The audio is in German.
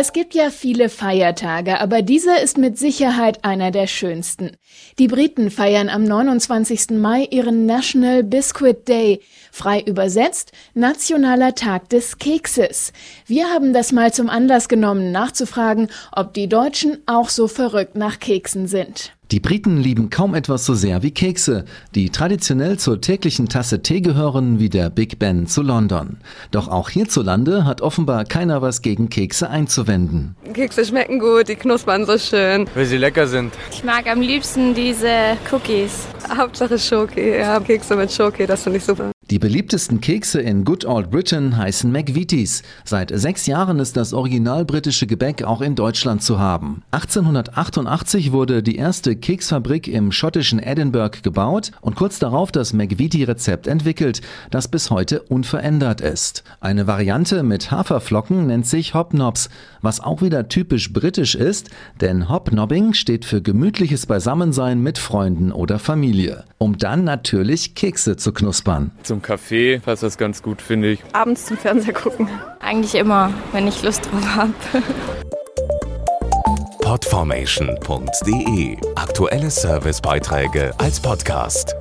Es gibt ja viele Feiertage, aber dieser ist mit Sicherheit einer der schönsten. Die Briten feiern am 29. Mai ihren National Biscuit Day, frei übersetzt Nationaler Tag des Kekses. Wir haben das mal zum Anlass genommen, nachzufragen, ob die Deutschen auch so verrückt nach Keksen sind. Die Briten lieben kaum etwas so sehr wie Kekse, die traditionell zur täglichen Tasse Tee gehören wie der Big Ben zu London. Doch auch hierzulande hat offenbar keiner was gegen Kekse einzuwenden. Kekse schmecken gut, die knuspern so schön. Weil sie lecker sind. Ich mag am liebsten diese Cookies. Hauptsache Schoki, ja, Kekse mit Schoki, das finde ich super. Die beliebtesten Kekse in Good Old Britain heißen McVitie's. Seit sechs Jahren ist das original britische Gebäck auch in Deutschland zu haben. 1888 wurde die erste Keksfabrik im schottischen Edinburgh gebaut und kurz darauf das McVitie-Rezept entwickelt, das bis heute unverändert ist. Eine Variante mit Haferflocken nennt sich Hobnobs, was auch wieder typisch britisch ist, denn Hobnobbing steht für gemütliches Beisammensein mit Freunden oder Familie, um dann natürlich Kekse zu knuspern. Zum zum Kaffee passt das ganz gut, finde ich. Abends zum Fernseher gucken. Eigentlich immer, wenn ich Lust drauf habe. Podformation.de Aktuelle Servicebeiträge als Podcast.